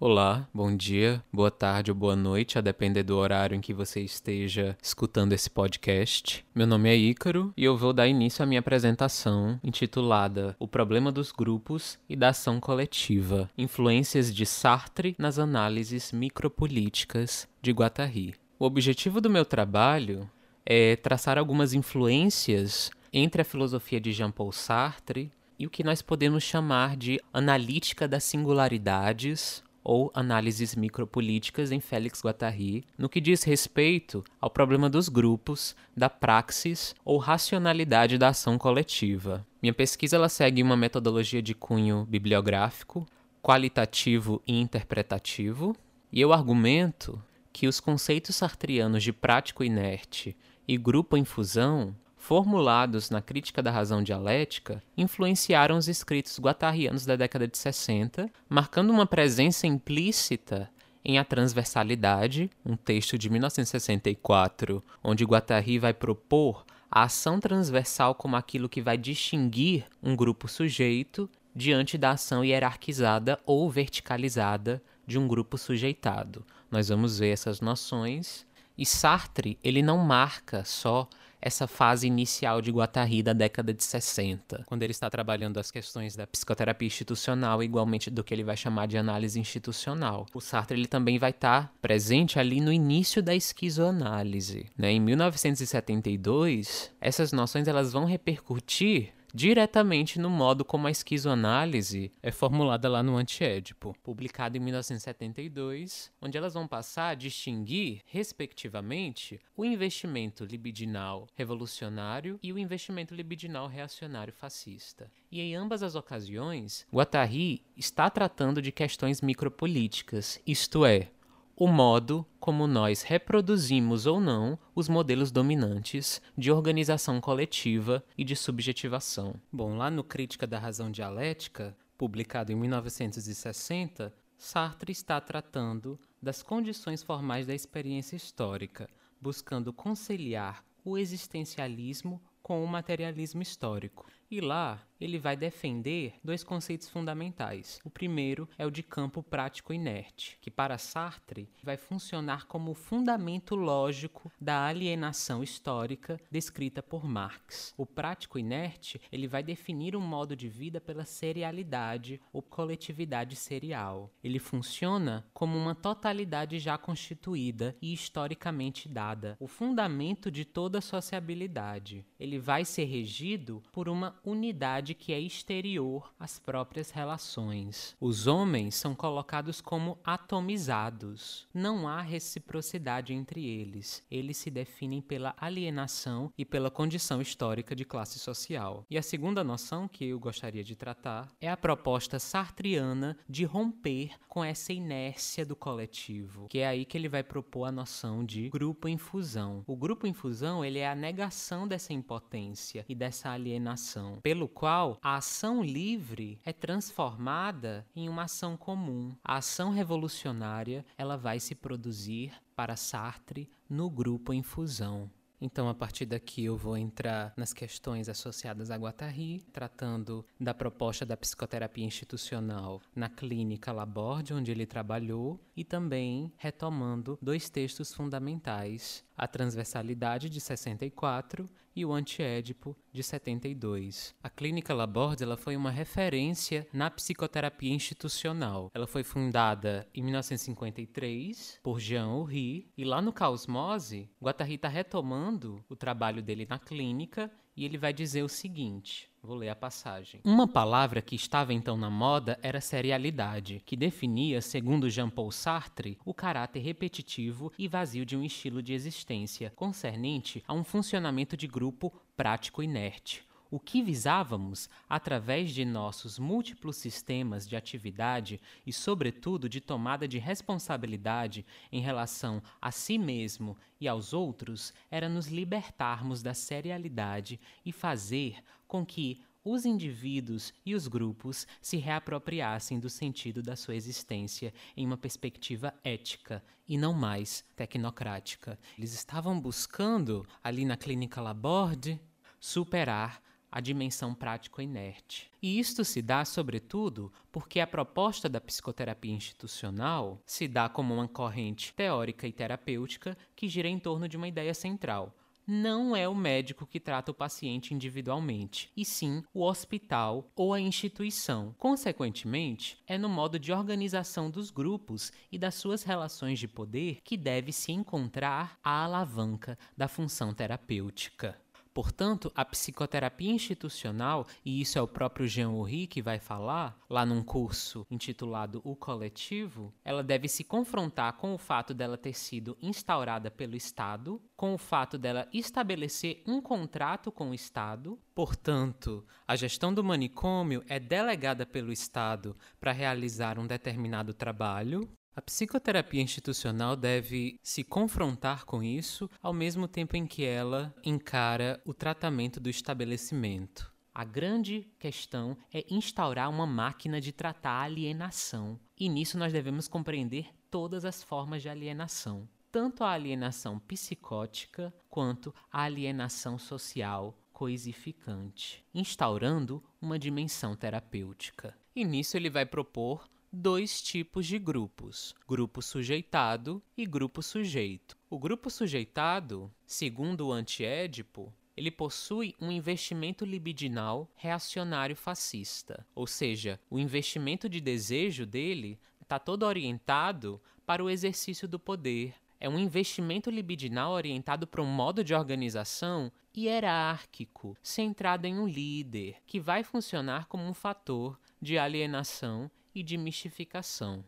Olá, bom dia, boa tarde ou boa noite, a depender do horário em que você esteja escutando esse podcast. Meu nome é Ícaro e eu vou dar início à minha apresentação intitulada O Problema dos Grupos e da Ação Coletiva: Influências de Sartre nas Análises Micropolíticas de Guattari. O objetivo do meu trabalho é traçar algumas influências entre a filosofia de Jean-Paul Sartre e o que nós podemos chamar de analítica das singularidades ou análises micropolíticas em Félix Guattari, no que diz respeito ao problema dos grupos, da praxis ou racionalidade da ação coletiva. Minha pesquisa ela segue uma metodologia de cunho bibliográfico, qualitativo e interpretativo, e eu argumento que os conceitos sartrianos de prático inerte e grupo em fusão formulados na crítica da razão dialética, influenciaram os escritos guattarianos da década de 60, marcando uma presença implícita em A Transversalidade, um texto de 1964, onde Guattari vai propor a ação transversal como aquilo que vai distinguir um grupo sujeito diante da ação hierarquizada ou verticalizada de um grupo sujeitado. Nós vamos ver essas noções e Sartre, ele não marca só essa fase inicial de Guattari da década de 60, quando ele está trabalhando as questões da psicoterapia institucional, igualmente do que ele vai chamar de análise institucional. O Sartre ele também vai estar presente ali no início da esquizoanálise. Né? Em 1972, essas noções elas vão repercutir diretamente no modo como a esquizoanálise é formulada lá no Antiédipo, publicado em 1972, onde elas vão passar a distinguir, respectivamente, o investimento libidinal revolucionário e o investimento libidinal reacionário fascista. E em ambas as ocasiões, Guattari está tratando de questões micropolíticas, isto é, o modo como nós reproduzimos ou não os modelos dominantes de organização coletiva e de subjetivação. Bom, lá no Crítica da Razão Dialética, publicado em 1960, Sartre está tratando das condições formais da experiência histórica, buscando conciliar o existencialismo com o materialismo histórico. E lá ele vai defender dois conceitos fundamentais. O primeiro é o de campo prático inerte, que para Sartre vai funcionar como o fundamento lógico da alienação histórica descrita por Marx. O prático inerte, ele vai definir um modo de vida pela serialidade ou coletividade serial. Ele funciona como uma totalidade já constituída e historicamente dada, o fundamento de toda sociabilidade. Ele vai ser regido por uma unidade que é exterior às próprias relações. Os homens são colocados como atomizados. Não há reciprocidade entre eles. Eles se definem pela alienação e pela condição histórica de classe social. E a segunda noção que eu gostaria de tratar é a proposta sartriana de romper com essa inércia do coletivo, que é aí que ele vai propor a noção de grupo em fusão. O grupo em fusão, ele é a negação dessa impotência e dessa alienação, pelo qual a ação livre é transformada em uma ação comum. A ação revolucionária, ela vai se produzir para Sartre no grupo em fusão. Então, a partir daqui, eu vou entrar nas questões associadas a Guattari, tratando da proposta da psicoterapia institucional na clínica Laborde, onde ele trabalhou, e também retomando dois textos fundamentais: A Transversalidade, de 64, e o Antiédipo, de 72. A Clínica Laborde ela foi uma referência na psicoterapia institucional. Ela foi fundada em 1953 por Jean Horry, e lá no Caosmose, Guattari está retomando o trabalho dele na clínica e ele vai dizer o seguinte: vou ler a passagem. Uma palavra que estava então na moda era serialidade, que definia, segundo Jean-Paul Sartre, o caráter repetitivo e vazio de um estilo de existência, concernente a um funcionamento de grupo prático inerte o que visávamos através de nossos múltiplos sistemas de atividade e, sobretudo, de tomada de responsabilidade em relação a si mesmo e aos outros, era nos libertarmos da serialidade e fazer com que os indivíduos e os grupos se reapropriassem do sentido da sua existência em uma perspectiva ética e não mais tecnocrática. Eles estavam buscando, ali na clínica Laborde, superar a dimensão prático-inerte. E isto se dá, sobretudo, porque a proposta da psicoterapia institucional se dá como uma corrente teórica e terapêutica que gira em torno de uma ideia central, não é o médico que trata o paciente individualmente, e sim o hospital ou a instituição. Consequentemente, é no modo de organização dos grupos e das suas relações de poder que deve se encontrar a alavanca da função terapêutica. Portanto, a psicoterapia institucional, e isso é o próprio Jean Horry que vai falar, lá num curso intitulado O Coletivo, ela deve se confrontar com o fato dela ter sido instaurada pelo Estado, com o fato dela estabelecer um contrato com o Estado. Portanto, a gestão do manicômio é delegada pelo Estado para realizar um determinado trabalho, a psicoterapia institucional deve se confrontar com isso ao mesmo tempo em que ela encara o tratamento do estabelecimento. A grande questão é instaurar uma máquina de tratar a alienação, e nisso nós devemos compreender todas as formas de alienação, tanto a alienação psicótica quanto a alienação social coisificante, instaurando uma dimensão terapêutica. E nisso ele vai propor dois tipos de grupos: grupo sujeitado e grupo sujeito. O grupo sujeitado, segundo o antiédipo, ele possui um investimento libidinal reacionário fascista, ou seja, o investimento de desejo dele está todo orientado para o exercício do poder. É um investimento libidinal orientado para um modo de organização hierárquico, centrado em um líder, que vai funcionar como um fator de alienação e de mistificação.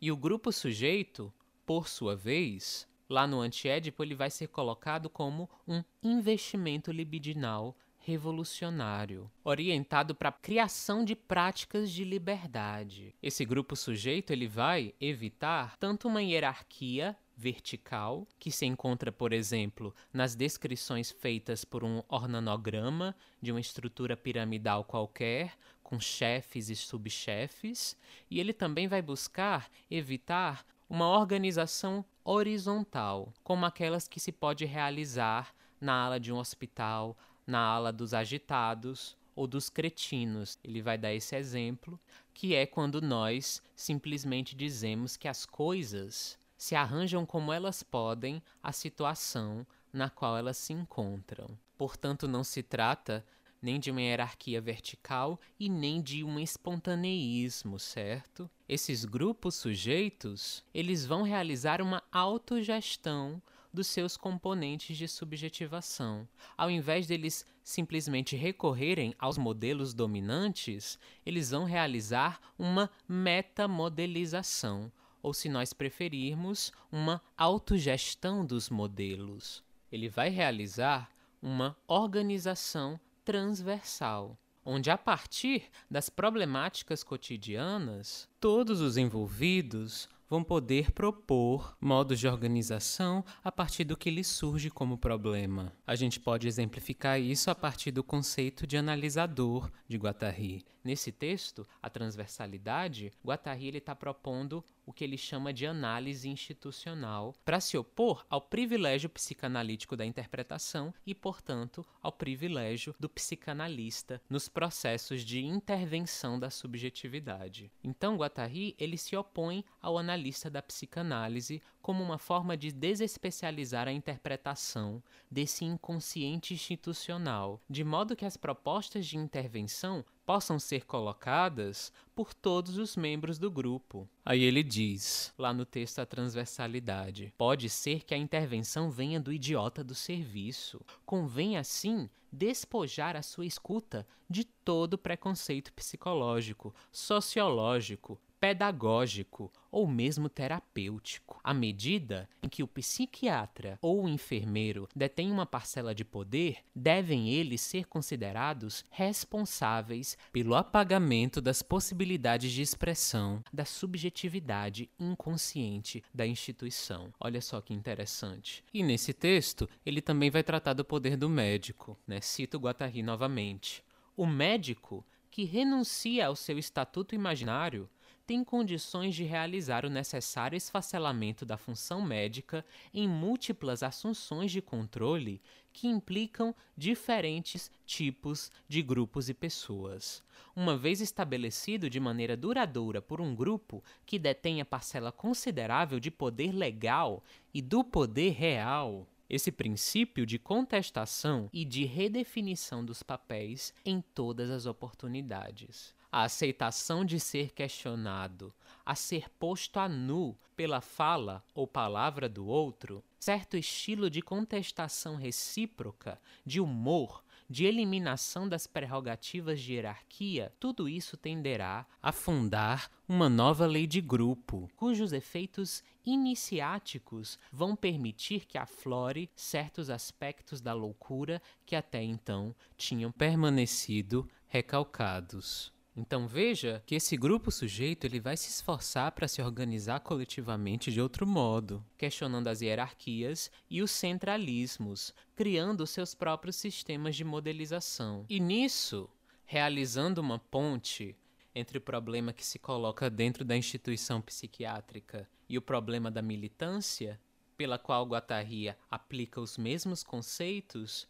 E o grupo sujeito, por sua vez, lá no antiédipo, ele vai ser colocado como um investimento libidinal revolucionário, orientado para a criação de práticas de liberdade. Esse grupo sujeito ele vai evitar tanto uma hierarquia vertical, que se encontra, por exemplo, nas descrições feitas por um organograma de uma estrutura piramidal qualquer, com chefes e subchefes, e ele também vai buscar evitar uma organização horizontal, como aquelas que se pode realizar na ala de um hospital, na ala dos agitados ou dos cretinos. Ele vai dar esse exemplo, que é quando nós simplesmente dizemos que as coisas se arranjam como elas podem a situação na qual elas se encontram. Portanto, não se trata nem de uma hierarquia vertical e nem de um espontaneísmo, certo? Esses grupos sujeitos, eles vão realizar uma autogestão dos seus componentes de subjetivação. Ao invés deles simplesmente recorrerem aos modelos dominantes, eles vão realizar uma metamodelização, ou se nós preferirmos, uma autogestão dos modelos. Ele vai realizar uma organização transversal, onde a partir das problemáticas cotidianas, todos os envolvidos vão poder propor modos de organização a partir do que lhes surge como problema. A gente pode exemplificar isso a partir do conceito de analisador de Guattari. Nesse texto, a transversalidade, Guattari está propondo o que ele chama de análise institucional, para se opor ao privilégio psicanalítico da interpretação e, portanto, ao privilégio do psicanalista nos processos de intervenção da subjetividade. Então, Guattari ele se opõe ao analista da psicanálise como uma forma de desespecializar a interpretação desse inconsciente institucional, de modo que as propostas de intervenção possam ser colocadas por todos os membros do grupo. Aí ele diz, lá no texto A Transversalidade: pode ser que a intervenção venha do idiota do serviço. Convém, assim, despojar a sua escuta de todo preconceito psicológico, sociológico, pedagógico ou mesmo terapêutico. À medida em que o psiquiatra ou o enfermeiro detém uma parcela de poder, devem eles ser considerados responsáveis pelo apagamento das possibilidades de expressão da subjetividade inconsciente da instituição. Olha só que interessante. E nesse texto, ele também vai tratar do poder do médico, né? Cito Guattari novamente. O médico que renuncia ao seu estatuto imaginário tem condições de realizar o necessário esfacelamento da função médica em múltiplas assunções de controle que implicam diferentes tipos de grupos e pessoas. Uma vez estabelecido de maneira duradoura por um grupo que detenha parcela considerável de poder legal e do poder real, esse princípio de contestação e de redefinição dos papéis em todas as oportunidades a aceitação de ser questionado, a ser posto a nu pela fala ou palavra do outro, certo estilo de contestação recíproca, de humor, de eliminação das prerrogativas de hierarquia, tudo isso tenderá a fundar uma nova lei de grupo, cujos efeitos iniciáticos vão permitir que aflore certos aspectos da loucura que até então tinham permanecido recalcados. Então veja que esse grupo sujeito ele vai se esforçar para se organizar coletivamente de outro modo, questionando as hierarquias e os centralismos, criando seus próprios sistemas de modelização. E nisso, realizando uma ponte entre o problema que se coloca dentro da instituição psiquiátrica e o problema da militância, pela qual Guattari aplica os mesmos conceitos,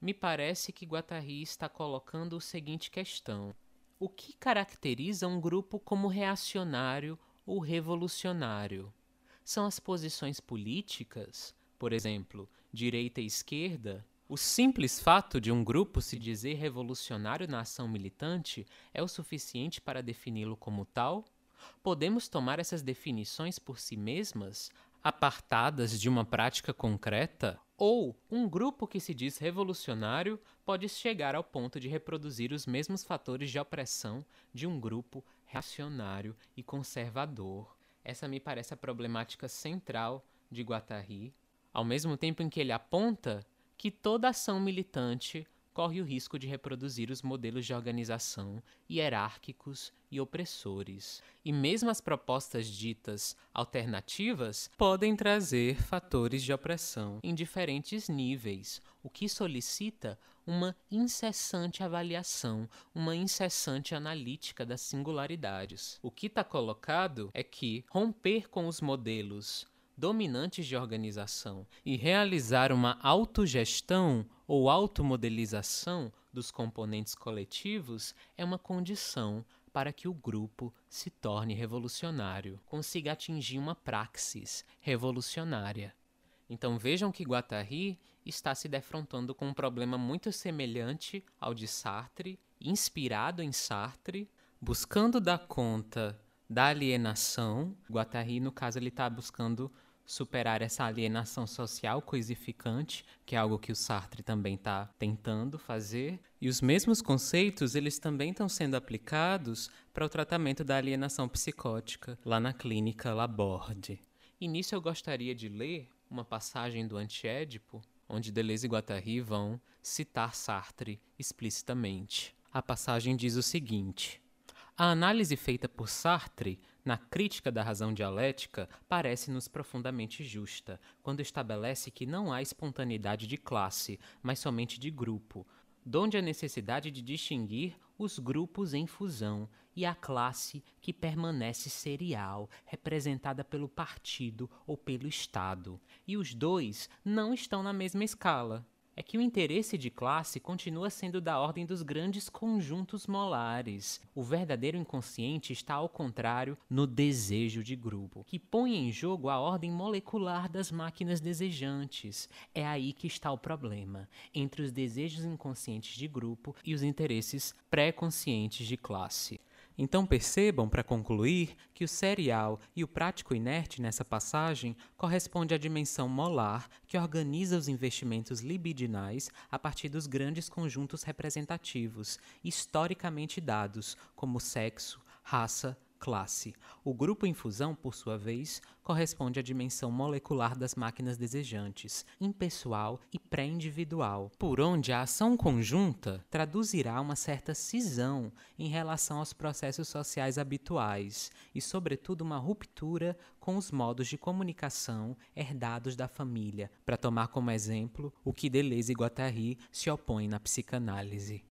me parece que Guattari está colocando o seguinte questão: o que caracteriza um grupo como reacionário ou revolucionário? São as posições políticas, por exemplo, direita e esquerda? O simples fato de um grupo se dizer revolucionário na ação militante é o suficiente para defini-lo como tal? Podemos tomar essas definições por si mesmas, apartadas de uma prática concreta? Ou um grupo que se diz revolucionário pode chegar ao ponto de reproduzir os mesmos fatores de opressão de um grupo reacionário e conservador. Essa me parece a problemática central de Guattari, ao mesmo tempo em que ele aponta que toda ação militante corre o risco de reproduzir os modelos de organização hierárquicos e opressores. E mesmo as propostas ditas alternativas podem trazer fatores de opressão em diferentes níveis, o que solicita uma incessante avaliação, uma incessante analítica das singularidades. O que está colocado é que romper com os modelos dominantes de organização e realizar uma autogestão ou automodelização dos componentes coletivos é uma condição para que o grupo se torne revolucionário, consiga atingir uma praxis revolucionária. Então vejam que Guattari está se defrontando com um problema muito semelhante ao de Sartre, inspirado em Sartre, buscando dar conta da alienação. Guattari, no caso, ele está buscando superar essa alienação social coisificante, que é algo que o Sartre também está tentando fazer. E os mesmos conceitos, eles também estão sendo aplicados para o tratamento da alienação psicótica, lá na clínica Laborde. E nisso eu gostaria de ler uma passagem do Antiédipo, onde Deleuze e Guattari vão citar Sartre explicitamente. A passagem diz o seguinte: A análise feita por Sartre na crítica da razão dialética, parece-nos profundamente justa, quando estabelece que não há espontaneidade de classe, mas somente de grupo, donde a necessidade de distinguir os grupos em fusão e a classe que permanece serial, representada pelo partido ou pelo Estado. E os dois não estão na mesma escala é que o interesse de classe continua sendo da ordem dos grandes conjuntos molares. O verdadeiro inconsciente está ao contrário no desejo de grupo, que põe em jogo a ordem molecular das máquinas desejantes. É aí que está o problema, entre os desejos inconscientes de grupo e os interesses pré-conscientes de classe. Então percebam, para concluir, que o serial e o prático inerte nessa passagem corresponde à dimensão molar que organiza os investimentos libidinais a partir dos grandes conjuntos representativos, historicamente dados, como sexo, raça, classe. O grupo infusão, por sua vez, corresponde à dimensão molecular das máquinas desejantes, impessoal e pré-individual, por onde a ação conjunta traduzirá uma certa cisão em relação aos processos sociais habituais e, sobretudo, uma ruptura com os modos de comunicação herdados da família, para tomar como exemplo o que Deleuze e Guattari se opõem na psicanálise.